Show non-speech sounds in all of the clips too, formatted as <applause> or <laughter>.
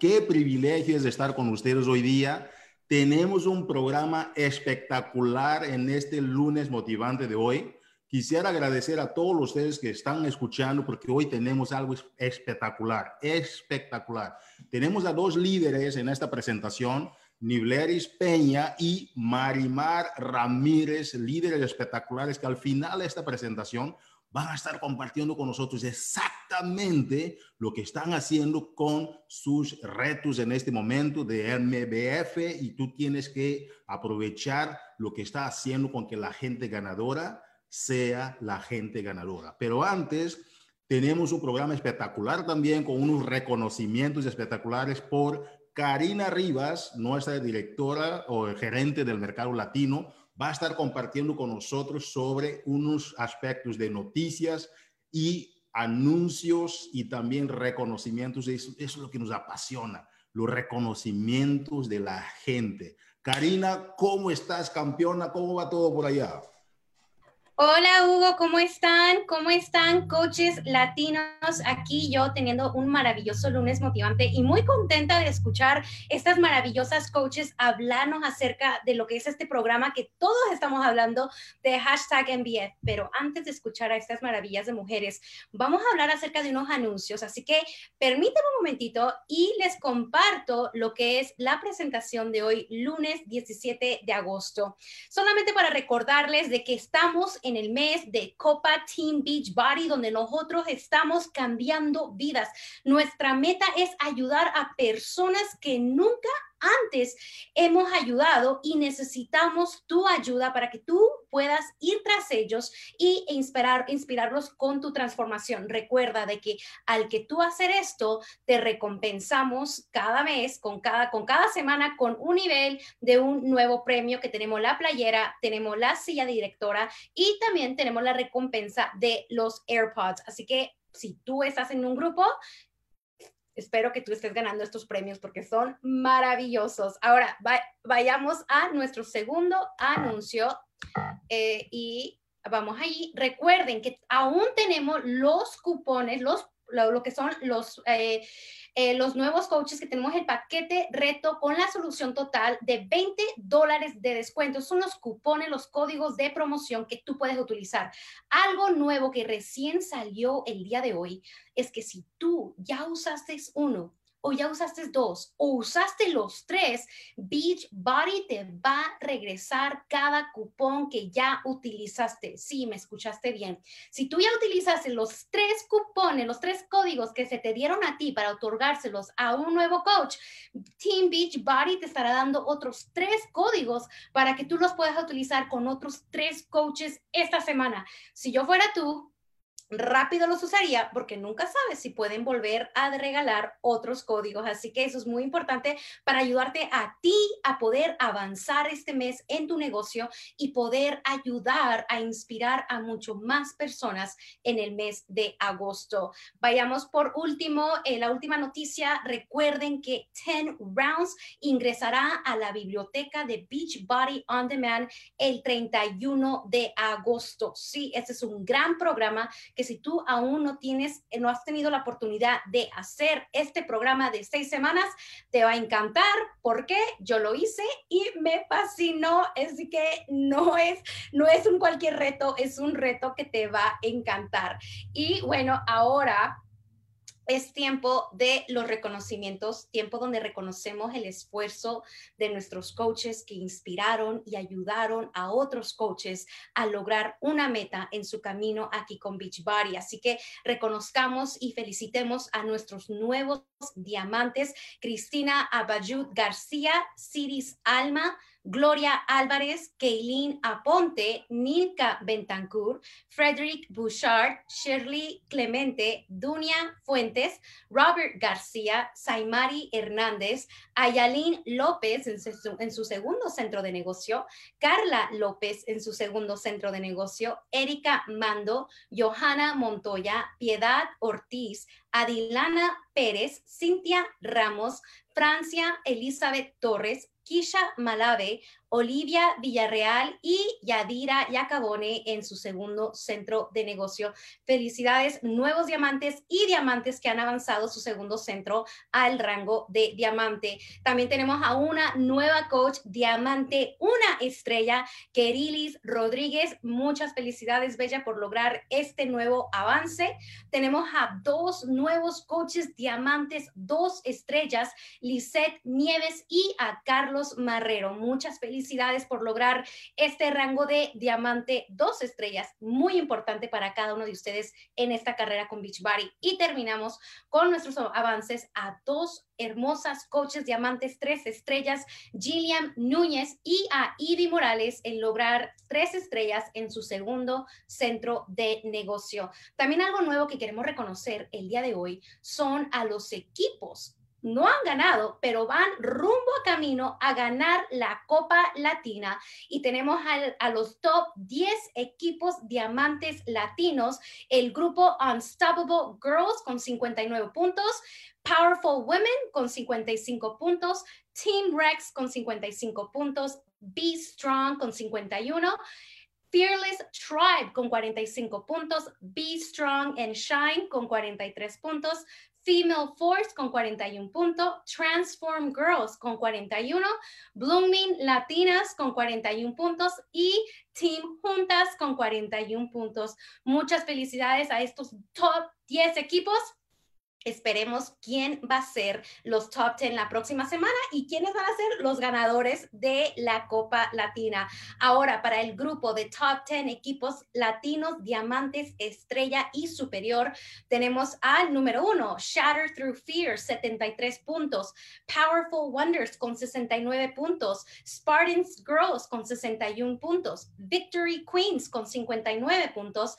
qué privilegio es estar con ustedes hoy día. Tenemos un programa espectacular en este lunes motivante de hoy. Quisiera agradecer a todos ustedes que están escuchando porque hoy tenemos algo espectacular, espectacular. Tenemos a dos líderes en esta presentación, Nibleris Peña y Marimar Ramírez, líderes espectaculares que al final de esta presentación van a estar compartiendo con nosotros exactamente lo que están haciendo con sus retos en este momento de MBF y tú tienes que aprovechar lo que está haciendo con que la gente ganadora sea la gente ganadora. Pero antes, tenemos un programa espectacular también con unos reconocimientos espectaculares por Karina Rivas, nuestra directora o gerente del mercado latino, va a estar compartiendo con nosotros sobre unos aspectos de noticias y anuncios y también reconocimientos. Eso, es lo que nos apasiona, los reconocimientos de la gente. Karina, ¿cómo estás, campeona? ¿Cómo va todo por allá? Hola Hugo, ¿cómo están? ¿Cómo están coaches latinos? Aquí yo teniendo un maravilloso lunes motivante y muy contenta de escuchar estas maravillosas coaches hablarnos acerca de lo que es este programa que todos estamos hablando de hashtag MBF. Pero antes de escuchar a estas maravillas de mujeres, vamos a hablar acerca de unos anuncios. Así que permítanme un momentito y les comparto lo que es la presentación de hoy, lunes 17 de agosto. Solamente para recordarles de que estamos en el mes de Copa Team Beach Body, donde nosotros estamos cambiando vidas. Nuestra meta es ayudar a personas que nunca antes hemos ayudado y necesitamos tu ayuda para que tú puedas ir tras ellos y inspirar, inspirarlos con tu transformación. Recuerda de que al que tú hacer esto, te recompensamos cada mes, con cada, con cada semana, con un nivel de un nuevo premio que tenemos la playera, tenemos la silla directora y también tenemos la recompensa de los AirPods. Así que si tú estás en un grupo, espero que tú estés ganando estos premios porque son maravillosos. Ahora, vayamos a nuestro segundo anuncio eh, y vamos ahí. Recuerden que aún tenemos los cupones, los lo, que son los, eh, eh, los nuevos coaches que tenemos el paquete reto con la solución total de 20 dólares de descuento. Son los cupones, los códigos de promoción que tú puedes utilizar. Algo nuevo que recién salió el día de hoy es que si tú ya usaste uno o ya usaste dos o usaste los tres, Beach Body te va a regresar cada cupón que ya utilizaste. Sí, me escuchaste bien. Si tú ya utilizaste los tres cupones, los tres códigos que se te dieron a ti para otorgárselos a un nuevo coach, Team Beach Body te estará dando otros tres códigos para que tú los puedas utilizar con otros tres coaches esta semana. Si yo fuera tú, rápido los usaría porque nunca sabes si pueden volver a regalar otros códigos. Así que eso es muy importante para ayudarte a ti a poder avanzar este mes en tu negocio y poder ayudar a inspirar a mucho más personas en el mes de agosto. Vayamos por último, eh, la última noticia. Recuerden que 10 Rounds ingresará a la biblioteca de Beachbody On Demand el 31 de agosto. Sí, este es un gran programa si tú aún no tienes, no has tenido la oportunidad de hacer este programa de seis semanas, te va a encantar porque yo lo hice y me fascinó. Así que no es, no es un cualquier reto, es un reto que te va a encantar. Y bueno, ahora es tiempo de los reconocimientos, tiempo donde reconocemos el esfuerzo de nuestros coaches que inspiraron y ayudaron a otros coaches a lograr una meta en su camino aquí con Beachbody. Así que reconozcamos y felicitemos a nuestros nuevos diamantes, Cristina Abayud García, Ciris Alma, Gloria Álvarez, Kaylin Aponte, Nilka Bentancur, Frederick Bouchard, Shirley Clemente, Dunia Fuentes, Robert García, Saimari Hernández, Ayalín López en su, en su, segundo centro de negocio, Carla López en su segundo centro de negocio, Erika Mando, Johanna Montoya, Piedad Ortiz, Adilana Pérez, Cintia Ramos, Francia Elizabeth Torres, Kisha Malave, Olivia Villarreal y Yadira Yacabone en su segundo centro de negocio. Felicidades, nuevos diamantes y diamantes que han avanzado su segundo centro al rango de diamante. También tenemos a una nueva coach, diamante, una estrella, Kerilis Rodríguez. Muchas felicidades, Bella, por lograr este nuevo avance. Tenemos a dos nuevos coaches, diamantes, dos estrellas, Lisette Nieves y a Carlos Marrero. Muchas felicidades felicidades por lograr este rango de diamante dos estrellas, muy importante para cada uno de ustedes en esta carrera con Beachbody. Y terminamos con nuestros avances a dos hermosas coaches diamantes tres estrellas, Gillian Núñez y a Ivy Morales en lograr tres estrellas en su segundo centro de negocio. También algo nuevo que queremos reconocer el día de hoy son a los equipos no han ganado, pero van rumbo a camino a ganar la Copa Latina y tenemos a, los top 10 equipos diamantes latinos, el grupo Unstoppable Girls con 59 puntos, Powerful Women con 55 puntos, Team Rex con 55 puntos, Be Strong con 51. Fearless Tribe con 45 puntos, Be Strong and Shine con 43 puntos, Female Force con 41 puntos, Transform Girls con 41, Blooming Latinas con 41 puntos y Team Juntas con 41 puntos. Muchas felicidades a estos top 10 equipos Esperemos quién va a ser los top 10 la próxima semana y quiénes van a ser los ganadores de la Copa Latina. Ahora, para el grupo de top 10 equipos latinos, diamantes, estrella y superior, tenemos al número uno, Shatter Through Fear, 73 puntos, Powerful Wonders con 69 puntos, Spartans Girls con 61 puntos, Victory Queens con 59 puntos,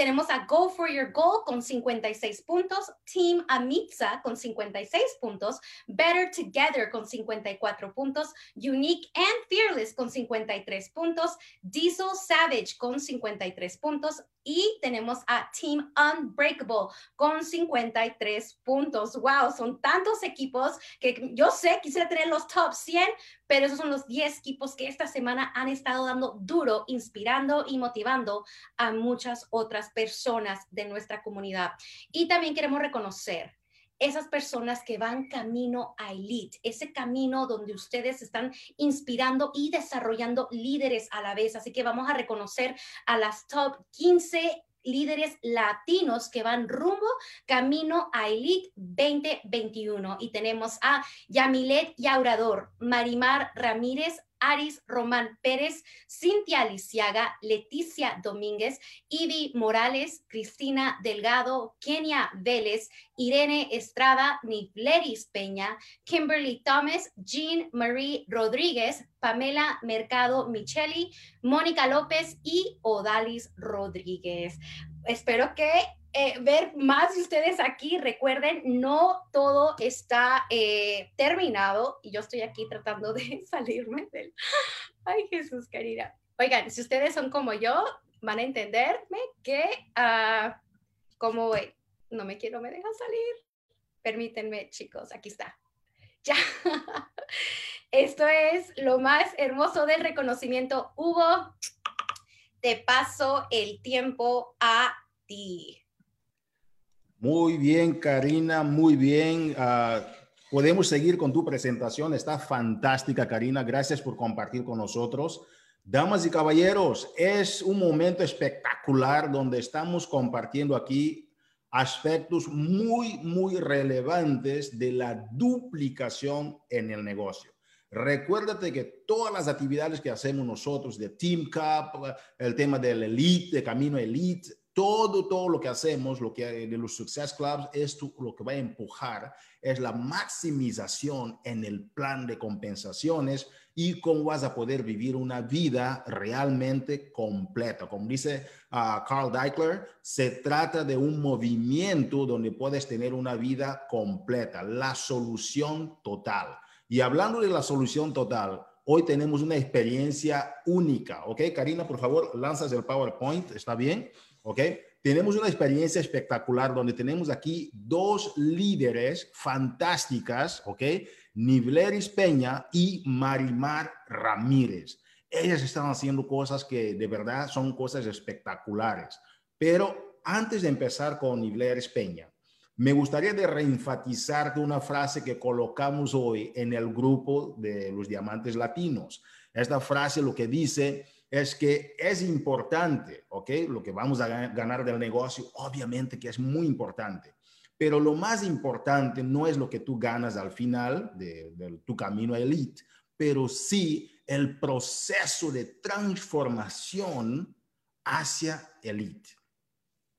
tenemos a Go for Your Goal con 56 puntos, Team Amitza con 56 puntos, Better Together con 54 puntos, Unique and Fearless con 53 puntos, Diesel Savage con 53 puntos, y tenemos a Team Unbreakable con 53 puntos. Wow, son tantos equipos que yo sé, quisiera tener los top 100, pero esos son los 10 equipos que esta semana han estado dando duro, inspirando y motivando a muchas otras personas de nuestra comunidad. Y también queremos reconocer esas personas que van camino a elite, ese camino donde ustedes están inspirando y desarrollando líderes a la vez. Así que vamos a reconocer a las top 15 líderes latinos que van rumbo camino a Elite 2021. Y tenemos a Yamilet Yaurador, Marimar Ramírez, Aris Román Pérez, Cintia Aliciaga, Leticia Domínguez, Ivy Morales, Cristina Delgado, Kenia Vélez, Irene Estrada, Nifleris Peña, Kimberly Thomas, Jean Marie Rodríguez, Pamela Mercado Micheli, Mónica López y Odalis Rodríguez. Espero que eh, ver más de ustedes aquí. Recuerden, no todo está eh, terminado y yo estoy aquí tratando de <laughs> salirme del... <laughs> Ay, Jesús, querida. Oigan, si ustedes son como yo, van a entenderme que uh, como no me quiero, me dejan salir. Permítanme, chicos, aquí está. <laughs> Ya. Esto es lo más hermoso del reconocimiento. Hugo, te paso el tiempo a ti. Muy bien, Karina, muy bien. Ah, podemos seguir con tu presentación. Está fantástica, Karina. Gracias por compartir con nosotros. Damas y caballeros, es un momento espectacular donde estamos compartiendo aquí aspectos muy, muy relevantes de la duplicación en el negocio. Recuérdate que todas las actividades que hacemos nosotros de Team Cup, el tema del Elite, de Camino Elite, todo, todo lo que hacemos, lo que de los Success Clubs, es lo que va a empujar, es la maximización en el plan de compensaciones y cómo vas a poder vivir una vida realmente completa. Como dice uh, Carl Deichler, se trata de un movimiento donde puedes tener una vida completa, la solución total. Y hablando de la solución total, hoy tenemos una experiencia única, ¿ok? Karina, por favor, lanzas el PowerPoint, ¿está bien? ¿ok? Tenemos una experiencia espectacular donde tenemos aquí dos líderes fantásticas, ¿ok? Nivleris Peña y Marimar Ramírez. Ellas están haciendo cosas que de verdad son cosas espectaculares. Pero antes de empezar con Nivleris Peña, me gustaría de reenfatizar una frase que colocamos hoy en el grupo de los diamantes latinos. Esta frase lo que dice es que es importante, ¿ok? Lo que vamos a ganar del negocio, obviamente que es muy importante, pero lo más importante no es lo que tú ganas al final de, de tu camino a elite, pero sí el proceso de transformación hacia elite.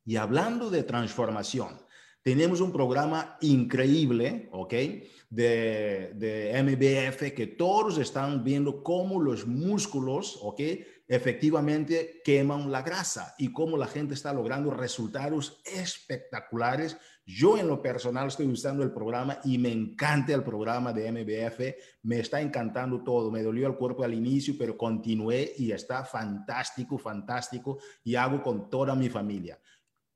Y hablando de transformación, tenemos un programa increíble, ¿ok? De, de, MBF que todos están viendo cómo los músculos, ¿ok? Efectivamente queman la grasa y cómo la gente está logrando resultados espectaculares. Yo en lo personal estoy usando el programa y me encanta el programa de MBF. Me está encantando todo. Me dolió el cuerpo al inicio, pero continué y está fantástico, fantástico y hago con toda mi familia.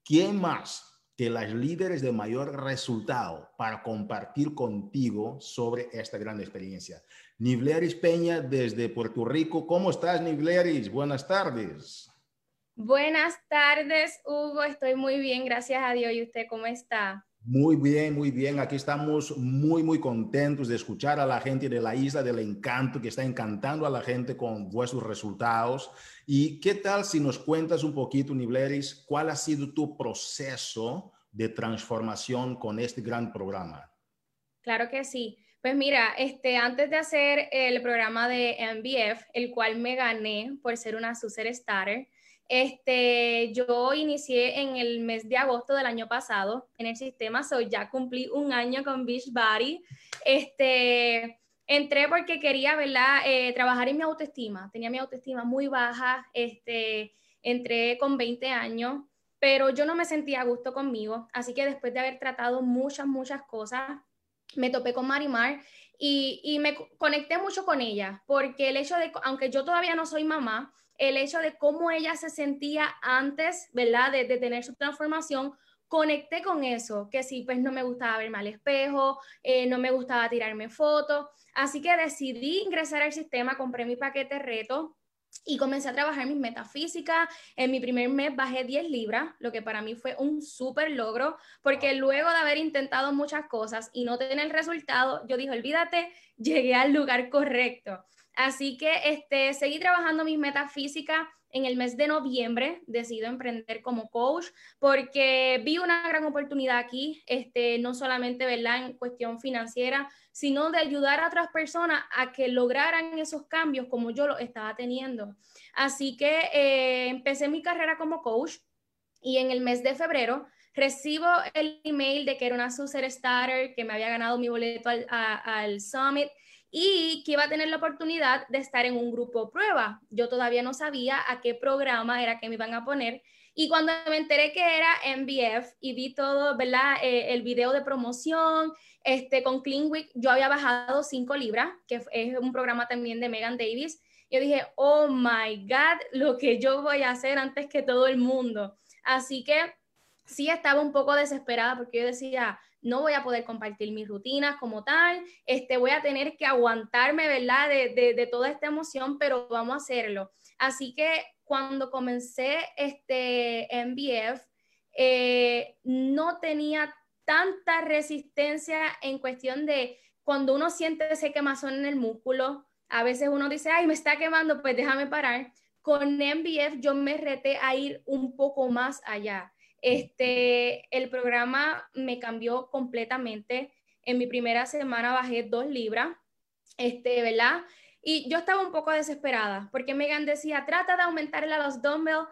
¿Quién más que las líderes de mayor resultado para compartir contigo sobre esta gran experiencia. Nivleris Peña desde Puerto Rico. ¿Cómo estás, Nivleris? Buenas tardes. Buenas tardes, Hugo. Estoy muy bien, gracias a Dios. ¿Y usted cómo está? Muy bien, muy bien. Aquí estamos muy, muy contentos de escuchar a la gente de la isla del encanto que está encantando a la gente con vuestros resultados. ¿Y qué tal si nos cuentas un poquito, Nibleris, cuál ha sido tu proceso de transformación con este gran programa? Claro que sí. Pues mira, este, antes de hacer el programa de MBF, el cual me gané por ser una Super Starter, este, yo inicié en el mes de agosto del año pasado en el sistema, soy ya cumplí un año con Beachbody. Este, entré porque quería, ¿verdad? Eh, trabajar en mi autoestima. Tenía mi autoestima muy baja. Este, entré con 20 años, pero yo no me sentía a gusto conmigo. Así que después de haber tratado muchas, muchas cosas, me topé con Marimar y, y me conecté mucho con ella, porque el hecho de, aunque yo todavía no soy mamá, el hecho de cómo ella se sentía antes, ¿verdad? De, tener su transformación, conecté con eso, que sí, pues no me gustaba verme al espejo, eh, no me gustaba tirarme fotos, así que decidí ingresar al sistema, compré mi paquete reto y comencé a trabajar mis metafísicas. En mi primer mes bajé 10 libras, lo que para mí fue un súper logro, porque luego de haber intentado muchas cosas y no tener el resultado, yo dije, olvídate, llegué al lugar correcto. Así que este, seguí trabajando mis metas físicas. En el mes de noviembre decido emprender como coach porque vi una gran oportunidad aquí, este, no solamente ¿verdad? en cuestión financiera, sino de ayudar a otras personas a que lograran esos cambios como yo lo estaba teniendo. Así que eh, empecé mi carrera como coach y en el mes de febrero recibo el email de que era una Super Starter, que me había ganado mi boleto al Summit y que iba a tener la oportunidad de estar en un grupo prueba. Yo todavía no sabía a qué programa era que me iban a poner. Y cuando me enteré que era MBF y vi todo, ¿verdad? Eh, el video de promoción este, con Clean yo había bajado 5 libras, que es un programa también de Megan Davis. Yo dije, oh my God, lo que yo voy a hacer antes que todo el mundo. Así que sí estaba un poco desesperada porque yo decía, no voy a poder compartir mis rutinas como tal, este, voy a tener que aguantarme, ¿verdad? De, toda esta emoción, pero vamos a hacerlo. Así que cuando comencé este MBF, eh, no tenía tanta resistencia en cuestión de cuando uno siente ese quemazón en el músculo, a veces uno dice, ay, me está quemando, pues déjame parar. Con MBF yo me reté a ir un poco más allá. Este, el programa me cambió completamente. En mi primera semana bajé dos libras, este, ¿verdad? Y yo estaba un poco desesperada porque Megan decía, trata de aumentarle a los dumbbells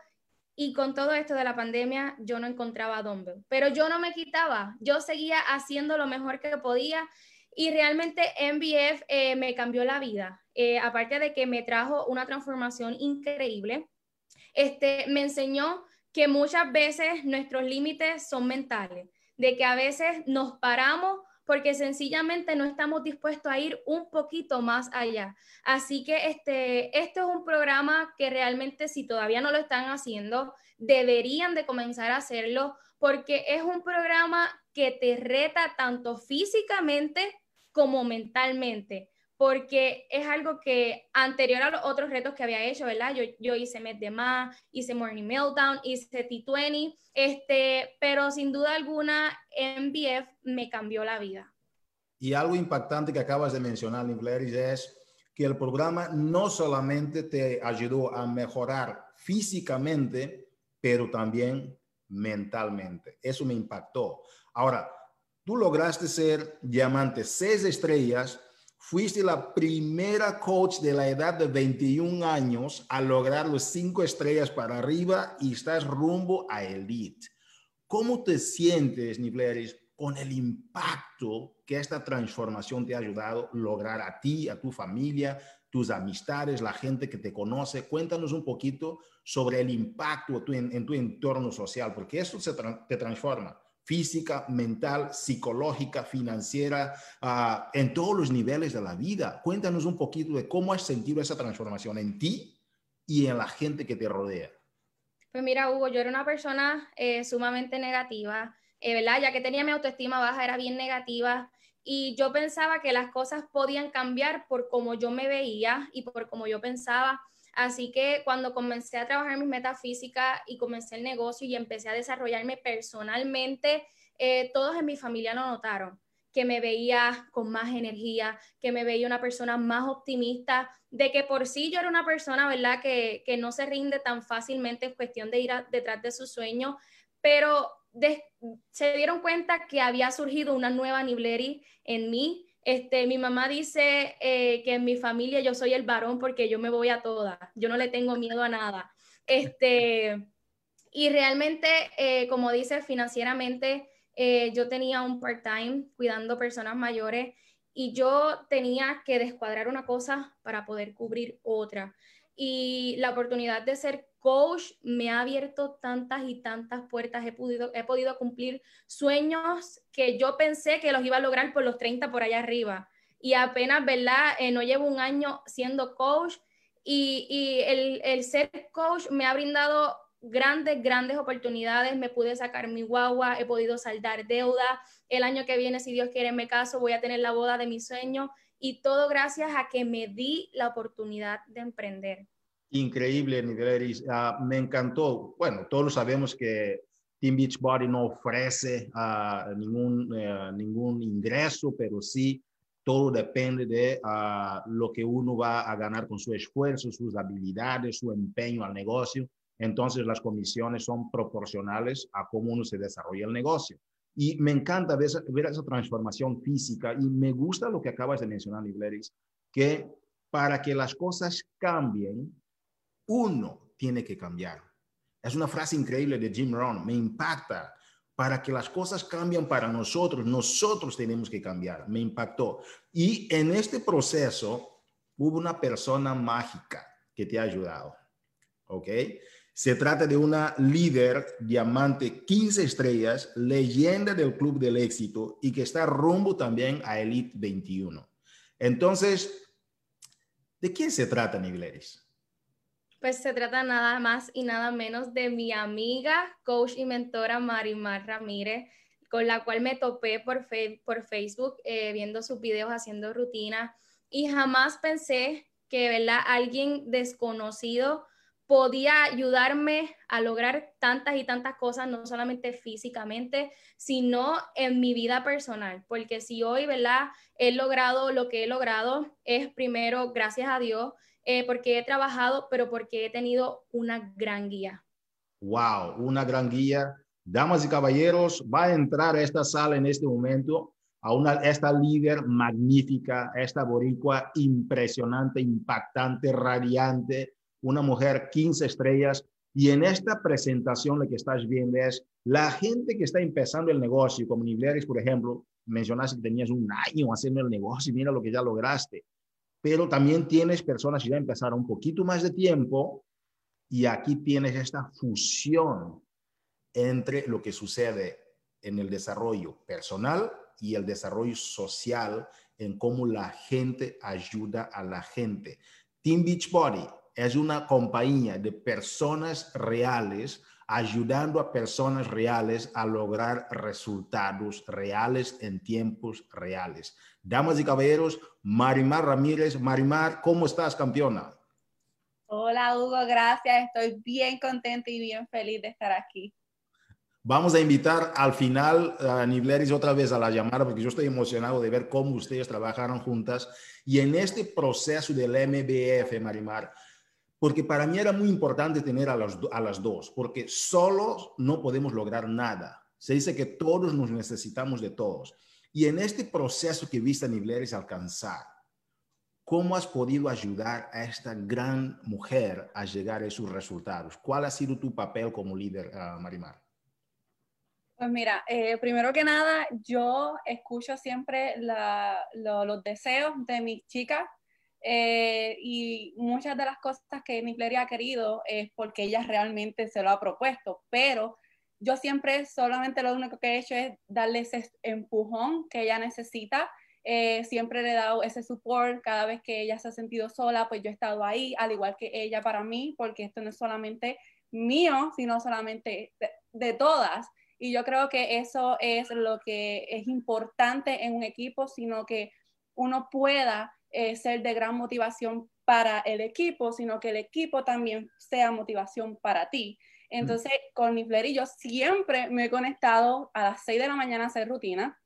y con todo esto de la pandemia yo no encontraba dumbbell, pero yo no me quitaba, yo seguía haciendo lo mejor que podía y realmente MBF eh, me cambió la vida. Eh, aparte de que me trajo una transformación increíble, este, me enseñó que muchas veces nuestros límites son mentales, de que a veces nos paramos porque sencillamente no estamos dispuestos a ir un poquito más allá. Así que este, es un programa que realmente si todavía no lo están haciendo, deberían de comenzar a hacerlo porque es un programa que te reta tanto físicamente como mentalmente porque es algo que anterior a los otros retos que había hecho, ¿verdad? Yo, yo hice Med de hice Morning Meltdown, hice T20, este, pero sin duda alguna MBF me cambió la vida. Y algo impactante que acabas de mencionar, Nivleris, es que el programa no solamente te ayudó a mejorar físicamente, pero también mentalmente. Eso me impactó. Ahora, tú lograste ser diamante seis estrellas Fuiste la primera coach de la edad de 21 años a lograr los cinco estrellas para arriba y estás rumbo a elite. ¿Cómo te sientes, Nibleris, con el impacto que esta transformación te ha ayudado a lograr a ti, a tu familia, tus amistades, la gente que te conoce? Cuéntanos un poquito sobre el impacto en, tu entorno social, porque eso se te transforma física, mental, psicológica, financiera, ah, en todos los niveles de la vida. Cuéntanos un poquito de cómo has sentido esa transformación en ti y en la gente que te rodea. Pues mira, Hugo, yo era una persona eh, sumamente negativa, eh, ¿verdad? Ya que tenía mi autoestima baja, era bien negativa y yo pensaba que las cosas podían cambiar por cómo yo me veía y por cómo yo pensaba Así que cuando comencé a trabajar mis metafísicas y comencé el negocio y empecé a desarrollarme personalmente, eh, todos en mi familia lo notaron, que me veía con más energía, que me veía una persona más optimista, de que por sí yo era una persona, ¿verdad?, que, no se rinde tan fácilmente en cuestión de ir detrás de su sueño, pero se dieron cuenta que había surgido una nueva Nibleri en mí, este, mi mamá dice eh, que en mi familia yo soy el varón porque yo me voy a todas, yo no le tengo miedo a nada. Este, y realmente, eh, como dice, financieramente eh, yo tenía un part-time cuidando personas mayores y yo tenía que descuadrar una cosa para poder cubrir otra. Y la oportunidad de ser coach me ha abierto tantas y tantas puertas. He podido, he podido cumplir sueños que yo pensé que los iba a lograr por los 30 por allá arriba. Y apenas, ¿verdad? Eh, no llevo un año siendo coach y, y el, el, ser coach me ha brindado grandes, grandes oportunidades. Me pude sacar mi guagua, he podido saldar deuda. El año que viene, si Dios quiere, me caso, voy a tener la boda de mi sueño. Y todo gracias a que me di la oportunidad de emprender increíble, Niveleris. Uh, me encantó. Bueno, todos sabemos que Team Beachbody no ofrece uh, ningún, uh, ningún ingreso, pero sí todo depende de lo que uno va a ganar con su esfuerzo, sus habilidades, su empeño al negocio. Entonces las comisiones son proporcionales a cómo uno se desarrolla el negocio. Y me encanta ver esa, transformación física y me gusta lo que acabas de mencionar, Niveleris, que para que las cosas cambien, uno tiene que cambiar. Es una frase increíble de Jim Rohn, me impacta. Para que las cosas cambien para nosotros, nosotros tenemos que cambiar. Me impactó. Y en este proceso hubo una persona mágica que te ha ayudado. ¿Ok? Se trata de una líder diamante 15 estrellas, leyenda del Club del Éxito y que está rumbo también a Elite 21. Entonces, ¿de quién se trata, Nigleris? Pues se trata nada más y nada menos de mi amiga, coach y mentora Marimar Ramírez, con la cual me topé por, Facebook eh, viendo sus videos, haciendo rutina. Y jamás pensé que ¿verdad? alguien desconocido podía ayudarme a lograr tantas y tantas cosas, no solamente físicamente, sino en mi vida personal. Porque si hoy, ¿verdad? He logrado lo que he logrado, es primero, gracias a Dios, eh, porque he trabajado, pero porque he tenido una gran guía. Wow, una gran guía. Damas y caballeros, va a entrar a esta sala en este momento a una, esta líder magnífica, esta boricua impresionante, impactante, radiante, una mujer 15 estrellas. Y en esta presentación lo que estás viendo es la gente que está empezando el negocio, como Nibleris, por ejemplo, mencionaste que tenías un año haciendo el negocio y mira lo que ya lograste pero también tienes personas que ya empezaron un poquito más de tiempo y aquí tienes esta fusión entre lo que sucede en el desarrollo personal y el desarrollo social en cómo la gente ayuda a la gente. Team Beachbody es una compañía de personas reales ayudando a personas reales a lograr resultados reales en tiempos reales. Damas y caballeros, Marimar Ramírez. Marimar, ¿cómo estás, campeona? Hola, Hugo, gracias. Estoy bien contenta y bien feliz de estar aquí. Vamos a invitar al final a Nibleris otra vez a la llamada porque yo estoy emocionado de ver cómo ustedes trabajaron juntas y en este proceso del MBF, Marimar, porque para mí era muy importante tener a, a las dos, porque solos no podemos lograr nada. Se dice que todos nos necesitamos de todos. Y en este proceso que viste a Nibleris alcanzar, ¿cómo has podido ayudar a esta gran mujer a llegar a esos resultados? ¿Cuál ha sido tu papel como líder, uh, Marimar? Pues mira, eh, primero que nada, yo escucho siempre los deseos de mis chicas eh, y muchas de las cosas que Nipleri ha querido es porque ella realmente se lo ha propuesto, pero yo siempre solamente lo único que he hecho es darle ese empujón que ella necesita. Eh, siempre le he dado ese support cada vez que ella se ha sentido sola, pues yo he estado ahí, al igual que ella para mí, porque esto no es solamente mío, sino solamente de todas. Y yo creo que eso es lo que es importante en un equipo, sino que uno pueda eh, ser de gran motivación para el equipo, sino que el equipo también sea motivación para ti. Entonces, con mi y yo siempre me he conectado a las 6 de la mañana a hacer rutina,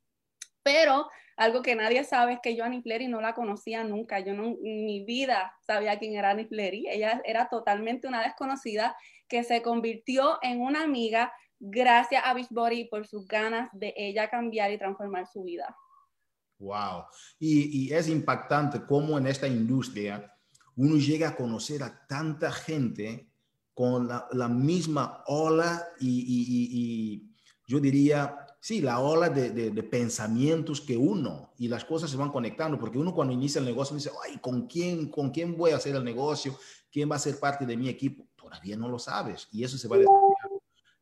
pero algo que nadie sabe es que yo a Nifleri no la conocía nunca. Yo no, en mi vida sabía quién era Nifleri. Ella era totalmente una desconocida que se convirtió en una amiga gracias a Beachbody por sus ganas de ella cambiar y transformar su vida. Wow. Y, es impactante cómo en esta industria uno llega a conocer a tanta gente con la, misma ola y, yo diría, sí, la ola de, pensamientos que uno y las cosas se van conectando, porque uno cuando inicia el negocio dice, ay, ¿con quién, ¿con quién voy a hacer el negocio? ¿Quién va a ser parte de mi equipo? Todavía no lo sabes y eso se va a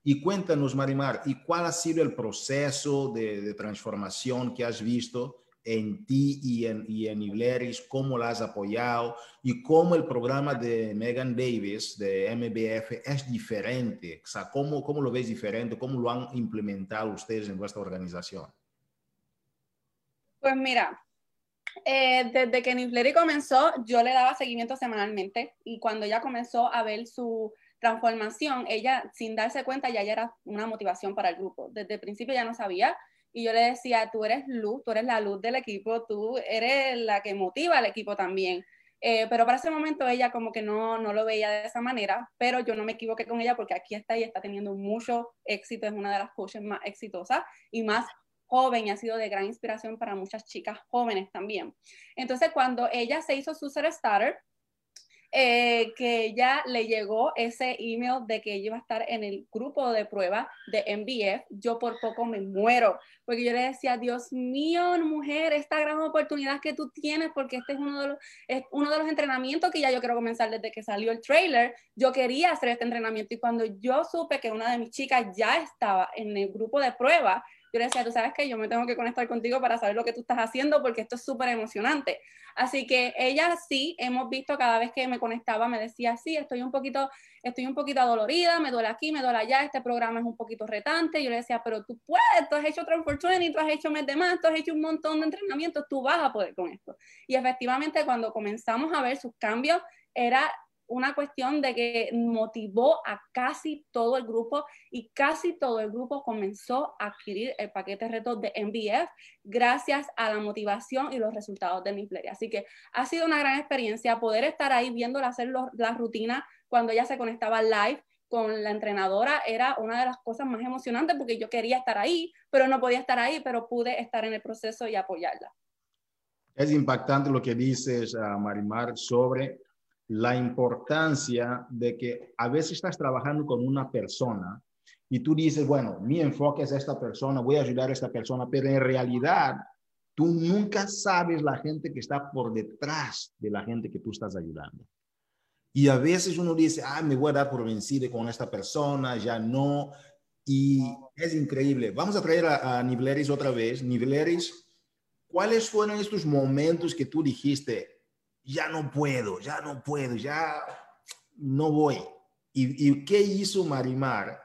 y cuéntanos, Marimar, ¿y cuál ha sido el proceso de, transformación que has visto en ti y en, y en Ibleris? ¿Cómo la has apoyado? ¿Y cómo el programa de Megan Davis, de MBF, es diferente? O sea, ¿cómo, ¿cómo lo ves diferente? ¿Cómo lo han implementado ustedes en vuestra organización? Pues mira, eh, desde que Nifleri comenzó, yo le daba seguimiento semanalmente y cuando ella comenzó a ver su transformación, ella sin darse cuenta ya, era una motivación para el grupo. Desde el principio ya no sabía y yo le decía, tú eres luz, tú eres la luz del equipo, tú eres la que motiva al equipo también. Eh, pero para ese momento ella como que no, no lo veía de esa manera, pero yo no me equivoqué con ella porque aquí está y está teniendo mucho éxito, es una de las coaches más exitosas y más joven y ha sido de gran inspiración para muchas chicas jóvenes también. Entonces cuando ella se hizo su Ser Starter, eh, que ella le llegó ese email de que ella iba a estar en el grupo de prueba de MBF, yo por poco me muero, porque yo le decía, Dios mío, mujer, esta gran oportunidad que tú tienes, porque este es uno de los, es uno de los entrenamientos que ya yo quiero comenzar desde que salió el trailer, yo quería hacer este entrenamiento y cuando yo supe que una de mis chicas ya estaba en el grupo de prueba, yo le decía, tú sabes que yo me tengo que conectar contigo para saber lo que tú estás haciendo porque esto es súper emocionante. Así que ella sí, hemos visto cada vez que me conectaba, me decía, sí, estoy un poquito, estoy un poquito adolorida, me duele aquí, me duele allá, este programa es un poquito retante. Yo le decía, pero tú puedes, tú has hecho Transfer y tú has hecho mes de más, tú has hecho un montón de entrenamientos, tú vas a poder con esto. Y efectivamente, cuando comenzamos a ver sus cambios, era una cuestión de que motivó a casi todo el grupo y casi todo el grupo comenzó a adquirir el paquete reto de MBF gracias a la motivación y los resultados de Nifleri. Así que ha sido una gran experiencia poder estar ahí viéndola hacer la rutina cuando ella se conectaba live con la entrenadora era una de las cosas más emocionantes porque yo quería estar ahí, pero no podía estar ahí, pero pude estar en el proceso y apoyarla. Es impactante lo que dices, uh, Marimar, sobre la importancia de que a veces estás trabajando con una persona y tú dices, bueno, mi enfoque es esta persona, voy a ayudar a esta persona, pero en realidad tú nunca sabes la gente que está por detrás de la gente que tú estás ayudando. Y a veces uno dice, ah, me voy a dar por vencido con esta persona, ya no. y es increíble. Vamos a traer a, a Nivleris otra vez. Nivleris, ¿cuáles fueron estos momentos que tú dijiste, ya no puedo, ya no puedo, ya no voy? ¿Y, qué hizo Marimar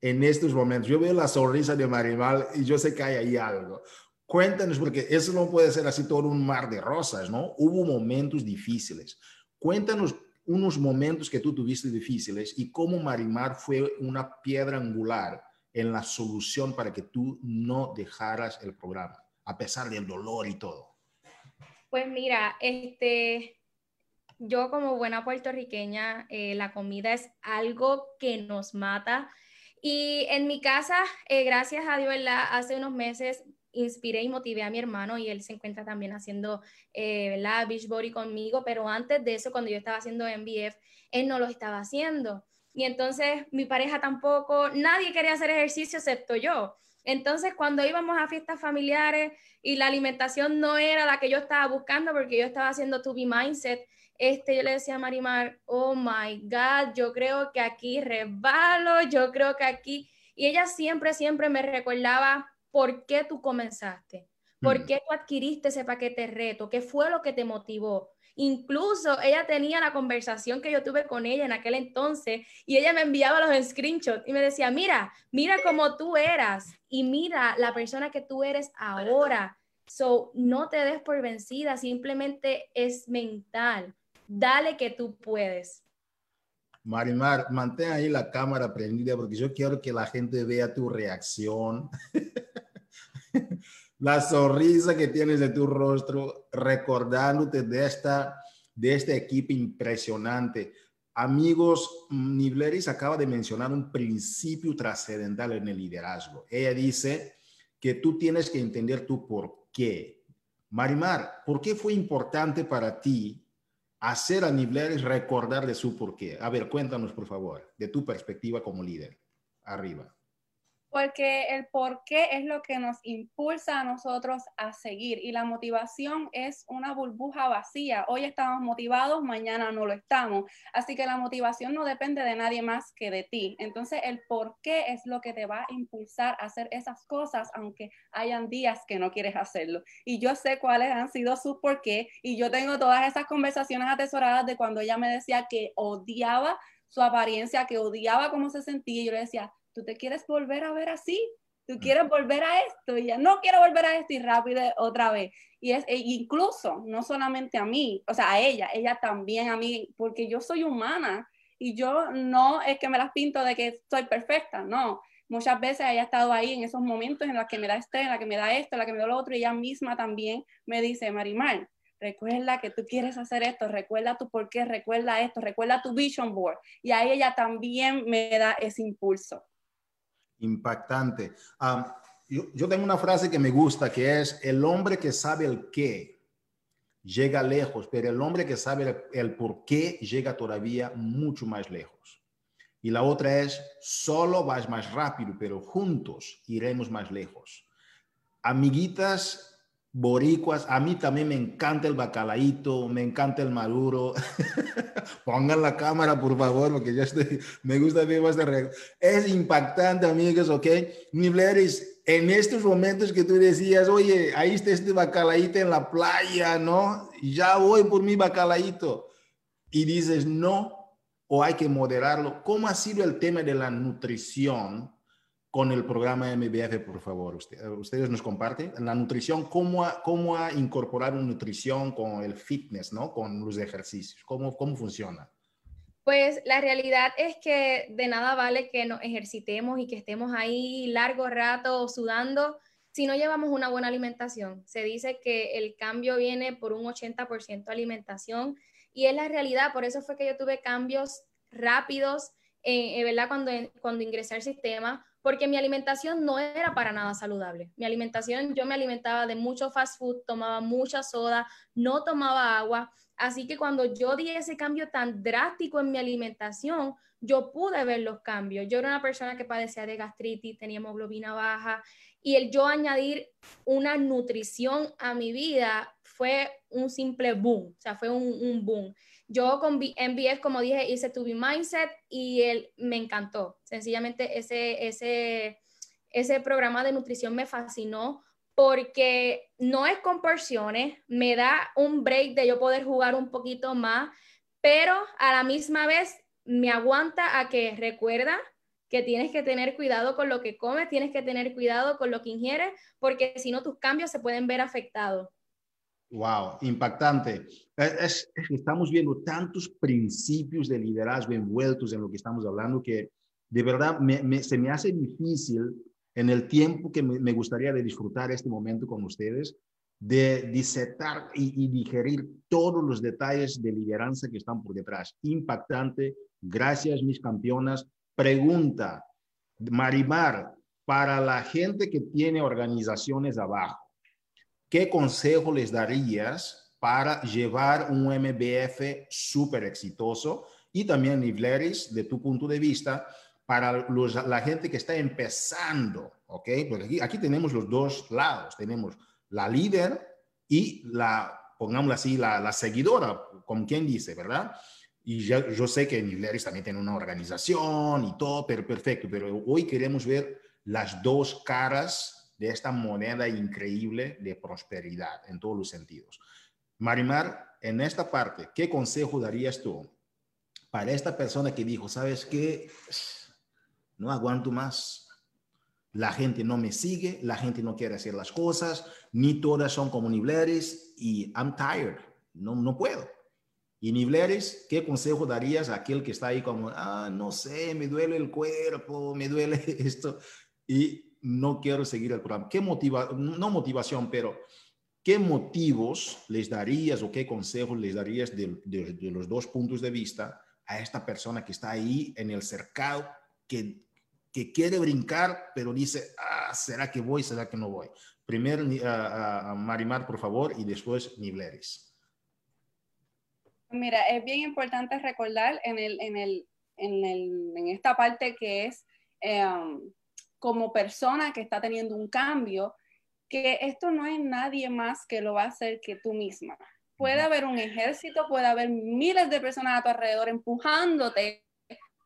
en estos momentos? Yo veo la sonrisa de Marimar y yo sé que hay ahí algo. Cuéntanos, porque eso no puede ser así todo un mar de rosas, ¿no? Hubo momentos difíciles. Cuéntanos unos momentos que tú tuviste difíciles y cómo Marimar fue una piedra angular en la solución para que tú no dejaras el programa, a pesar del dolor y todo. Pues mira, este, yo como buena puertorriqueña, eh, la comida es algo que nos mata. Y en mi casa, eh, gracias a Dios, hace unos meses inspiré y motivé a mi hermano y él se encuentra también haciendo eh, la Beachbody conmigo, pero antes de eso, cuando yo estaba haciendo MBF, él no lo estaba haciendo. Y entonces mi pareja tampoco, nadie quería hacer ejercicio excepto yo. Entonces, cuando íbamos a fiestas familiares y la alimentación no era la que yo estaba buscando, porque yo estaba haciendo To Be Mindset, este, yo le decía a Marimar, oh my God, yo creo que aquí resbalo, yo creo que aquí... Y ella siempre, siempre me recordaba, por qué tú comenzaste, por mm. qué tú adquiriste ese paquete reto, qué fue lo que te motivó. Incluso ella tenía la conversación que yo tuve con ella en aquel entonces y ella me enviaba los screenshots y me decía, mira, mira cómo tú eras y mira la persona que tú eres ahora. So, no te des por vencida, simplemente es mental. Dale que tú puedes. Marimar, mantén ahí la cámara prendida porque yo quiero que la gente vea tu reacción. <laughs> la sonrisa que tienes de tu rostro, recordándote de, esta, de este equipo impresionante. Amigos, Nibleris acaba de mencionar un principio trascendental en el liderazgo. Ella dice que tú tienes que entender tu por qué. Marimar, ¿por qué fue importante para ti hacer a niveles recordar de su porqué. A ver, cuéntanos, por favor, de tu perspectiva como líder. Arriba porque el por qué es lo que nos impulsa a nosotros a seguir y la motivación es una burbuja vacía. Hoy estamos motivados, mañana no lo estamos. Así que la motivación no depende de nadie más que de ti. Entonces el por qué es lo que te va a impulsar a hacer esas cosas aunque hayan días que no quieres hacerlo. Y yo sé cuáles han sido sus por qué y yo tengo todas esas conversaciones atesoradas de cuando ella me decía que odiaba su apariencia, que odiaba cómo se sentía y yo le decía, tú te quieres volver a ver así, tú mm. quieres volver a esto, y ya no quiero volver a esto y rápido otra vez. Y es e incluso, no solamente a mí, o sea, a ella, ella también a mí, porque yo soy humana y yo no es que me las pinto de que soy perfecta, no. Muchas veces ella ha estado ahí en esos momentos en los que me da estrés, en la que me da esto, en la que me da lo otro, y ella misma también me dice, Marimar, recuerda que tú quieres hacer esto, recuerda tu por qué, recuerda esto, recuerda tu vision board. Y ahí ella también me da ese impulso impactante. yo, tengo una frase que me gusta, que es, el hombre que sabe el qué llega lejos, pero el hombre que sabe el, por qué llega todavía mucho más lejos. Y la otra es, solo vas más rápido, pero juntos iremos más lejos. Amiguitas boricuas, a mí también me encanta el bacalaíto, me encanta el maduro. <laughs> Pongan la cámara, por favor, porque yo estoy, me gusta ver más de Es impactante, amigos, ¿ok? Nibleris, en estos momentos que tú decías, oye, ahí está este bacalaíto en la playa, ¿no? Ya voy por mi bacalaíto. Y dices, no, o hay que moderarlo. ¿Cómo ha sido el tema de la nutrición con el programa MBF, por favor. ustedes nos comparten la nutrición, cómo, cómo a incorporar una nutrición con el fitness, ¿no? Con los ejercicios, cómo, cómo funciona. Pues la realidad es que de nada vale que nos ejercitemos y que estemos ahí largo rato sudando si no llevamos una buena alimentación. Se dice que el cambio viene por un 80% alimentación y es la realidad. Por eso fue que yo tuve cambios rápidos, eh, ¿verdad? Cuando, cuando ingresé al sistema, porque mi alimentación no era para nada saludable. Mi alimentación, yo me alimentaba de mucho fast food, tomaba mucha soda, no tomaba agua. Así que cuando yo di ese cambio tan drástico en mi alimentación, yo pude ver los cambios. Yo era una persona que padecía de gastritis, tenía hemoglobina baja y el yo añadir una nutrición a mi vida fue un simple boom, o sea, fue un, un boom. Yo con MBF, como dije, hice To Be Mindset y él me encantó. Sencillamente ese, ese, ese programa de nutrición me fascinó porque no es con porciones, me da un break de yo poder jugar un poquito más, pero a la misma vez me aguanta a que recuerda que tienes que tener cuidado con lo que comes, tienes que tener cuidado con lo que ingieres, porque si no tus cambios se pueden ver afectados. Wow, impactante. estamos viendo tantos principios de liderazgo envueltos en lo que estamos hablando que de verdad se me hace difícil en el tiempo que me, gustaría de disfrutar este momento con ustedes, de disetar y, y, digerir todos los detalles de lideranza que están por detrás. Impactante. Gracias, mis campeonas. Pregunta, Marimar, para la gente que tiene organizaciones abajo, ¿qué consejo les darías para llevar un MBF súper exitoso? Y también, Nivleris, de tu punto de vista, para la gente que está empezando, ¿ok? Porque aquí, aquí tenemos los dos lados. Tenemos la líder y la, pongámoslo así, la, la seguidora, como quien dice, ¿verdad? Y ya, yo sé que Nivleris también tiene una organización y todo, pero perfecto. Pero hoy queremos ver las dos caras de esta moneda increíble de prosperidad en todos los sentidos. Marimar, en esta parte, ¿qué consejo darías tú para esta persona que dijo, sabes qué, no aguanto más? La gente no me sigue, la gente no quiere hacer las cosas, ni todas son como Nibleres y I'm tired, no, no puedo. Y Nibleres, ¿qué consejo darías a aquel que está ahí como, ah, no sé, me duele el cuerpo, me duele <laughs> esto? Y no quiero seguir el programa. ¿Qué motiva, no motivación, pero qué motivos les darías o qué consejos les darías de, los dos puntos de vista a esta persona que está ahí en el cercado, que, que quiere brincar, pero dice, ah, ¿será que voy? ¿Será que no voy? Primero Marimar, por favor, y después Nibleris. Mira, es bien importante recordar en, el, en, el, en, el, en esta parte que es em, como persona que está teniendo un cambio, que esto no es nadie más que lo va a hacer que tú misma. Puede haber un ejército, puede haber miles de personas a tu alrededor empujándote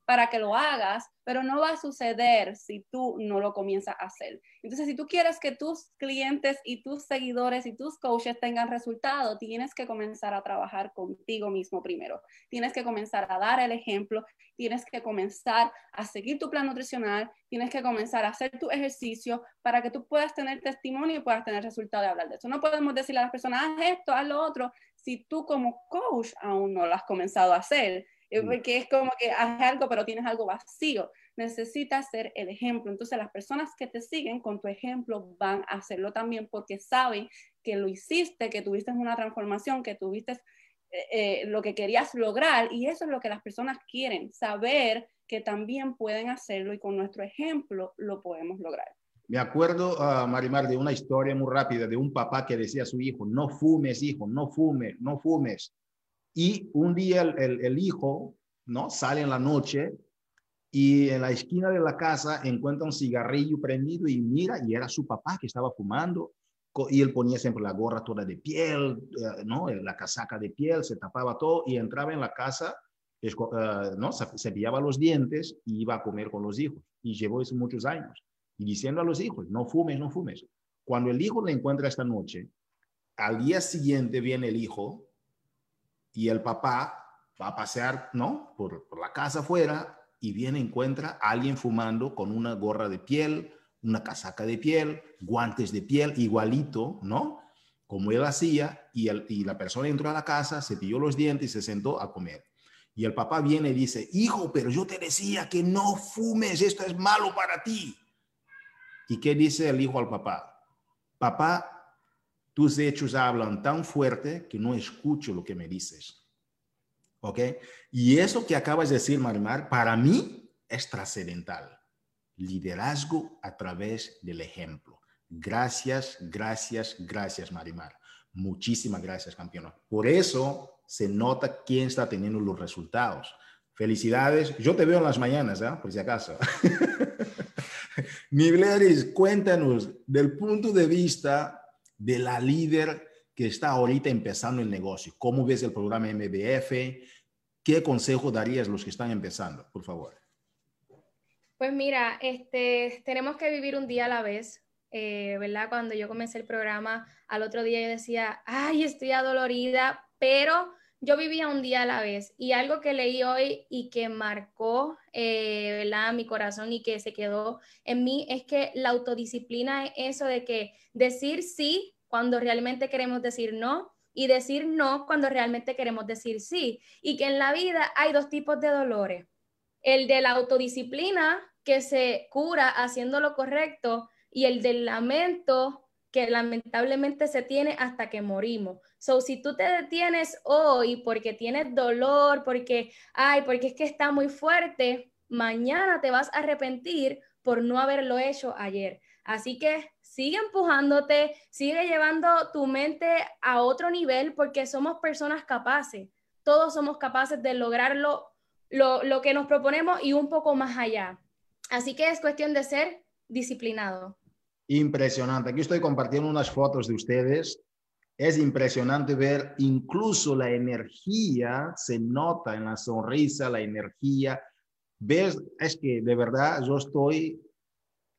para que lo hagas, pero no va a suceder si tú no lo comienzas a hacer. Entonces, si tú quieres que tus clientes y tus seguidores y tus coaches tengan resultado, tienes que comenzar a trabajar contigo mismo primero. Tienes que comenzar a dar el ejemplo, tienes que comenzar a seguir tu plan nutricional, tienes que comenzar a hacer tu ejercicio para que tú puedas tener testimonio y puedas tener resultado de hablar de eso. No podemos decirle a las personas, haz esto, haz lo otro, si tú como coach aún no lo has comenzado a hacer porque es como que haz algo, pero tienes algo vacío. Necesitas ser el ejemplo. Entonces las personas que te siguen con tu ejemplo van a hacerlo también porque saben que lo hiciste, que tuviste una transformación, que tuviste eh, eh, lo que querías lograr. Y eso es lo que las personas quieren, saber que también pueden hacerlo y con nuestro ejemplo lo podemos lograr. Me acuerdo, uh, Marimar, de una historia muy rápida de un papá que decía a su hijo, no fumes, hijo, no fumes, no fumes. Y un día el, hijo, ¿no? Sale en la noche y en la esquina de la casa encuentra un cigarrillo prendido y mira, y era su papá que estaba fumando. Y él ponía siempre la gorra toda de piel, eh, ¿no? La casaca de piel, se tapaba todo y entraba en la casa, eh, ¿no? Se pillaba los dientes y iba a comer con los hijos. Y llevó eso muchos años. Y diciendo a los hijos, no fumes, no fumes. Cuando el hijo le encuentra esta noche, al día siguiente viene el hijo y el papá va a pasear, ¿no? Por, la casa afuera y viene, encuentra a alguien fumando con una gorra de piel, una casaca de piel, guantes de piel, igualito, ¿no? Como él hacía, y, y la persona entró a la casa, se pilló los dientes y se sentó a comer. Y el papá viene y dice, hijo, pero yo te decía que no fumes, esto es malo para ti. ¿Y qué dice el hijo al papá? Papá, tus hechos hablan tan fuerte que no escucho lo que me dices. ¿Ok? Y eso que acabas de decir, Marimar, para mí es trascendental. Liderazgo a través del ejemplo. Gracias, gracias, gracias, Marimar. Muchísimas gracias, campeona. Por eso se nota quién está teniendo los resultados. Felicidades. Yo te veo en las mañanas, ¿eh? por si acaso. <laughs> Mibleris, cuéntanos del punto de vista de la líder que está ahorita empezando el negocio? ¿Cómo ves el programa MBF? ¿Qué consejo darías a los que están empezando, por favor? Pues mira, este, tenemos que vivir un día a la vez, eh, ¿verdad? Cuando yo comencé el programa, al otro día yo decía, ay, estoy adolorida, pero yo vivía un día a la vez. Y algo que leí hoy y que marcó, eh, ¿verdad? Mi corazón y que se quedó en mí es que la autodisciplina es eso de que decir sí cuando realmente queremos decir no y decir no cuando realmente queremos decir sí. Y que en la vida hay dos tipos de dolores. El de la autodisciplina, que se cura haciendo lo correcto y el del lamento que lamentablemente se tiene hasta que morimos. So, si tú te detienes hoy porque tienes dolor, porque, ay, porque es que está muy fuerte, mañana te vas a arrepentir por no haberlo hecho ayer. Así que sigue empujándote, sigue llevando tu mente a otro nivel porque somos personas capaces. Todos somos capaces de lograrlo, lo, lo que nos proponemos y un poco más allá. Así que es cuestión de ser disciplinado. Impresionante. Aquí estoy compartiendo unas fotos de ustedes. Es impresionante ver incluso la energía, se nota en la sonrisa, la energía. Ves, es que de verdad yo estoy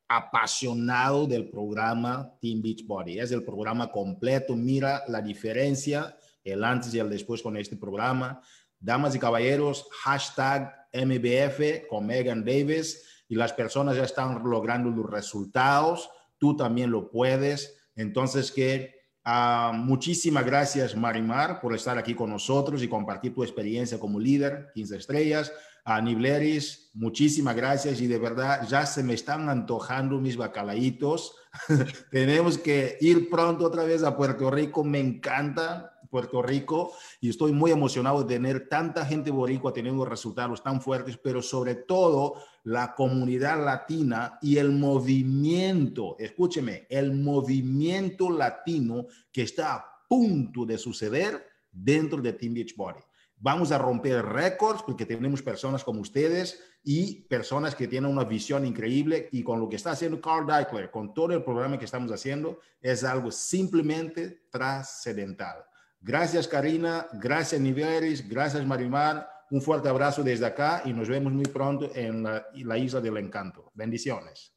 apasionado del programa Team Beachbody. Es el programa completo. Mira la diferencia, el antes y el después con este programa. Damas y caballeros, hashtag MBF con Megan Davis y las personas ya están logrando los resultados, tú también lo puedes. Entonces, que uh, muchísimas gracias, Marimar, por estar aquí con nosotros y compartir tu experiencia como líder, 15 estrellas. A Nibleris, muchísimas gracias y de verdad ya se me están antojando mis bacalaitos. <laughs> Tenemos que ir pronto otra vez a Puerto Rico, me encanta Puerto Rico y estoy muy emocionado de tener tanta gente boricua teniendo resultados tan fuertes, pero sobre todo la comunidad latina y el movimiento, escúcheme, el movimiento latino que está a punto de suceder dentro de Team Beachbody. Vamos a romper récords porque tenemos personas como ustedes y personas que tienen una visión increíble y con lo que está haciendo Carl Deichler, con todo el programa que estamos haciendo, es algo simplemente trascendental. Gracias, Karina. Gracias, Niveris. Gracias, Marimar. Un fuerte abrazo desde acá y nos vemos muy pronto en la, la Isla del Encanto. Bendiciones.